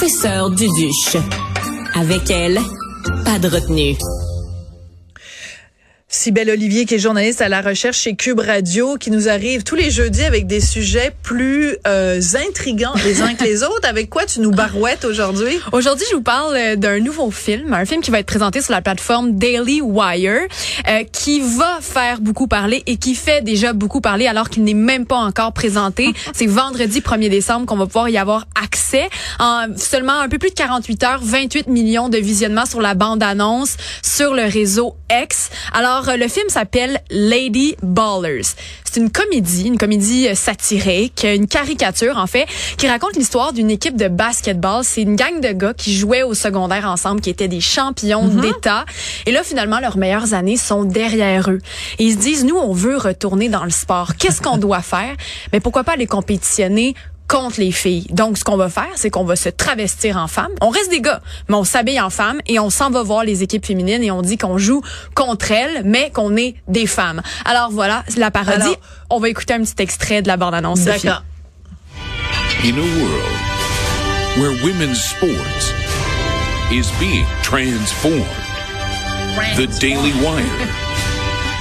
professeur Duduche. Avec elle, pas de retenue. Sybelle Olivier, qui est journaliste à la recherche chez Cube Radio, qui nous arrive tous les jeudis avec des sujets plus euh, intrigants les uns que les autres. Avec quoi tu nous barouettes aujourd'hui? Aujourd'hui, je vous parle euh, d'un nouveau film, un film qui va être présenté sur la plateforme Daily Wire, euh, qui va faire beaucoup parler et qui fait déjà beaucoup parler alors qu'il n'est même pas encore présenté. C'est vendredi 1er décembre qu'on va pouvoir y avoir accès. En seulement un peu plus de 48 heures, 28 millions de visionnements sur la bande-annonce sur le réseau X. Alors, alors, le film s'appelle Lady Ballers. C'est une comédie, une comédie euh, satirique, une caricature en fait, qui raconte l'histoire d'une équipe de basketball. C'est une gang de gars qui jouaient au secondaire ensemble, qui étaient des champions mm-hmm. d'État. Et là, finalement, leurs meilleures années sont derrière eux. Et ils se disent, nous, on veut retourner dans le sport. Qu'est-ce qu'on doit faire? Mais pourquoi pas aller compétitionner contre les filles. Donc, ce qu'on va faire, c'est qu'on va se travestir en femme. On reste des gars, mais on s'habille en femme et on s'en va voir les équipes féminines et on dit qu'on joue contre elles, mais qu'on est des femmes. Alors voilà, la parodie. on va écouter un petit extrait de la bande-annonce. D'accord. In a world where women's sports is being transformed, the Daily Wire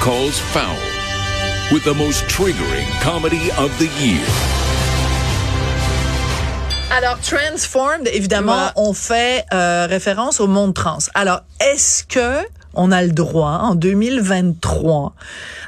calls foul with the most triggering comedy of the year. Alors, Transformed, évidemment, on fait euh, référence au monde trans. Alors, est-ce que on a le droit en 2023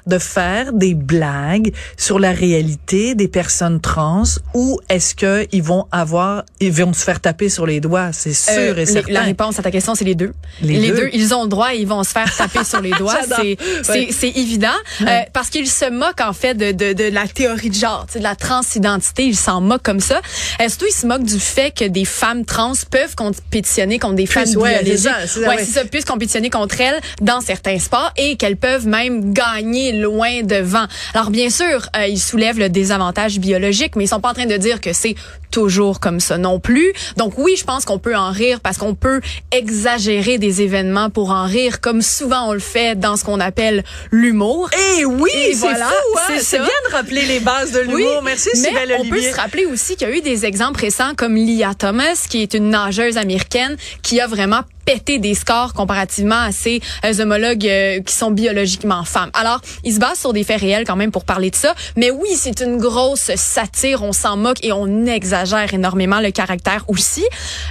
de faire des blagues sur la réalité des personnes trans ou est-ce que ils vont avoir ils vont se faire taper sur les doigts c'est sûr euh, et certain. La réponse à ta question c'est les deux. Les, deux. ils ont le droit et ils vont se faire taper sur les doigts, c'est c'est évident euh, parce qu'ils se moquent en fait de, de, de la théorie de genre, de la transidentité, ils s'en moquent comme ça. Est-ce qu'ils se moquent du fait que des femmes trans peuvent compétitionner contre des femmes ouais, biologiques? ouais, ça, puisse compétitionner contre elles dans certains sports et qu'elles peuvent même gagner loin devant. Alors bien sûr, euh, ils soulèvent le désavantage biologique, mais ils sont pas en train de dire que c'est toujours comme ça non plus. Donc oui, je pense qu'on peut en rire parce qu'on peut exagérer des événements pour en rire, comme souvent on le fait dans ce qu'on appelle l'humour. Eh oui, c'est voilà, fou, hein? c'est bien de rappeler les bases de l'humour. Merci, mais on peut se rappeler aussi qu'il y a eu des exemples récents comme Lia Thomas, qui est une nageuse américaine qui a vraiment pété des scores comparativement à ses euh, homologues euh, qui sont biologiquement femmes. Alors, ils se basent sur des faits réels quand même pour parler de ça, mais oui, c'est une grosse satire, on s'en moque et on exagère exagère énormément le caractère aussi.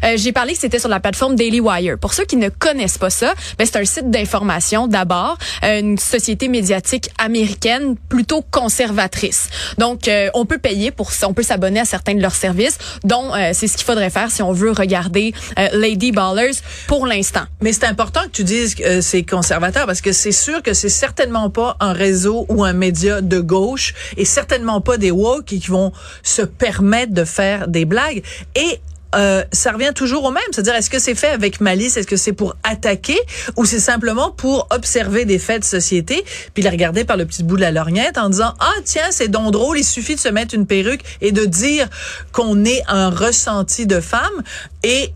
Euh, J'ai parlé que c'était sur la plateforme Daily Wire. Pour ceux qui ne connaissent pas ça, ben, c'est un site d'information d'abord, euh, une société médiatique américaine plutôt conservatrice. Donc, euh, on peut payer pour on peut s'abonner à certains de leurs services, dont euh, c'est ce qu'il faudrait faire si on veut regarder Lady Ballers pour l'instant. Mais c'est important que tu dises que c'est conservateur parce que c'est sûr que c'est certainement pas un réseau ou un média de gauche et certainement pas des woke qui vont se permettre de faire des blagues. Et euh, ça revient toujours au même. C'est-à-dire, est-ce que c'est fait avec malice? Est-ce que c'est pour attaquer? Ou c'est simplement pour observer des faits de société? Puis les regarder par le petit bout de la lorgnette en disant, ah, tiens, c'est donc drôle, il suffit de se mettre une perruque et de dire qu'on est un ressenti de femme et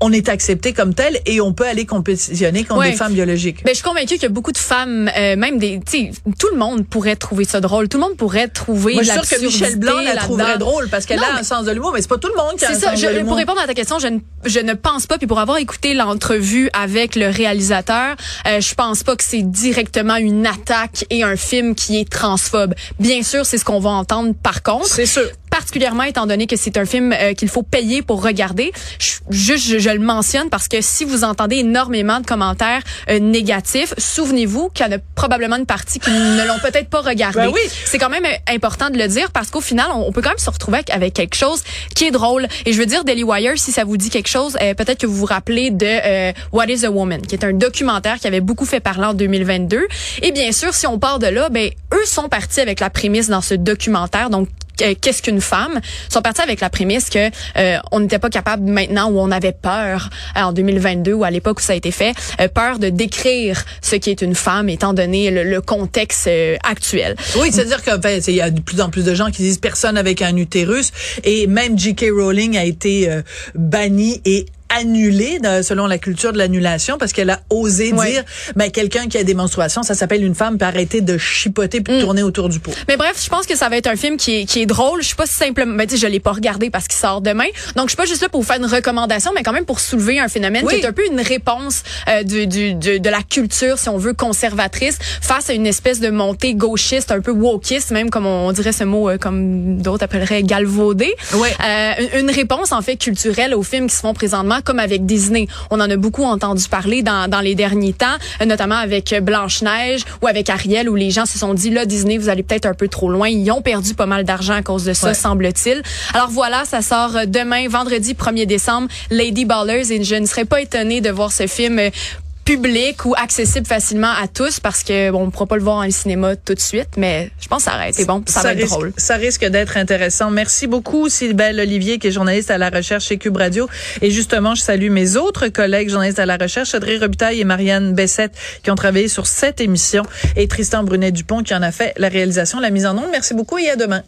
on est accepté comme tel et on peut aller compétitionner contre des femmes biologiques. Mais ben, je suis convaincue qu'il y a beaucoup de femmes, euh, même des, tu sais, tout le monde pourrait trouver ça drôle. Tout le monde pourrait trouver Moi, je suis sûre que Michel Blanc la trouverait drôle parce qu'elle a un sens de l'humour, mais c'est pas tout le monde qui a un ça, sens je, de l'humour. Pour répondre à ta question, je ne, je ne pense pas, puis pour avoir écouté l'entrevue avec le réalisateur, euh, je pense pas que c'est directement une attaque et un film qui est transphobe. Bien sûr, c'est ce qu'on va entendre par contre. C'est sûr particulièrement étant donné que c'est un film euh, qu'il faut payer pour regarder. juste, je, le mentionne parce que si vous entendez énormément de commentaires euh, négatifs, souvenez-vous qu'il y en a probablement une partie qui ne l'ont peut-être pas regardé. Ben oui. C'est quand même euh, important de le dire parce qu'au final, on, peut quand même se retrouver avec, quelque chose qui est drôle. Et je veux dire, Daily Wire, si ça vous dit quelque chose, peut-être que vous vous rappelez de What is a Woman, qui est un documentaire qui avait beaucoup fait parler en 2022. Et bien sûr, si on part de là, ben eux sont partis avec la prémisse dans ce documentaire, donc qu'est-ce qu'une femme, sont partis avec la prémisse que euh, on n'était pas capable maintenant où on avait peur euh, en 2022 ou à l'époque où ça a été fait, euh, peur de décrire ce qui est une femme étant donné le, contexte actuel. Oui, c'est-à-dire qu'il ben, y a de plus en plus de gens qui disent personne avec un utérus et même J.K. Rowling a été bannie et annulée selon la culture de l'annulation parce qu'elle a osé Ouais. dire ben quelqu'un qui a des menstruations ça s'appelle une femme peut arrêter de chipoter puis de tourner autour du pot. Mais bref, je pense que ça va être un film qui est, qui est drôle. Je suis pas simplement, ben, tu je l'ai pas regardé parce qu'il sort demain. Donc, je suis pas juste là pour vous faire une recommandation, mais quand même pour soulever un phénomène Oui. qui est un peu une réponse euh, du, du, du- de la culture, si on veut, conservatrice, face à une espèce de montée gauchiste, un peu wokiste, même comme on, on dirait ce mot, euh, comme d'autres appelleraient galvaudé. Ouais. Euh, une, une réponse, en fait, culturelle aux films qui se font présentement, comme avec Disney. On en a beaucoup entendu parler dans, dans les derniers temps, notamment avec Blanche-Neige ou avec Ariel, où les gens se sont dit, là, Disney, vous allez peut-être un peu trop loin. Ils ont perdu pas mal d'argent à cause de ça, Ouais. semble-t-il. Alors voilà, ça sort euh, demain, vendredi 1er décembre, Lady Ballers, et je ne serais pas étonnée de voir ce film euh, public ou accessible facilement à tous parce que bon on ne pourra pas le voir en cinéma tout de suite mais je pense que ça aurait été bon ça, va être risque, drôle Ça risque d'être intéressant. Merci beaucoup, Sylbelle Olivier, qui est journaliste à la recherche chez Cube Radio. Et justement, je salue mes autres collègues journalistes à la recherche, Audrey Robitaille et Marianne Bessette, qui ont travaillé sur cette émission, et Tristan Brunet-Dupont, qui en a fait la réalisation, la mise en onde. Merci beaucoup et à demain.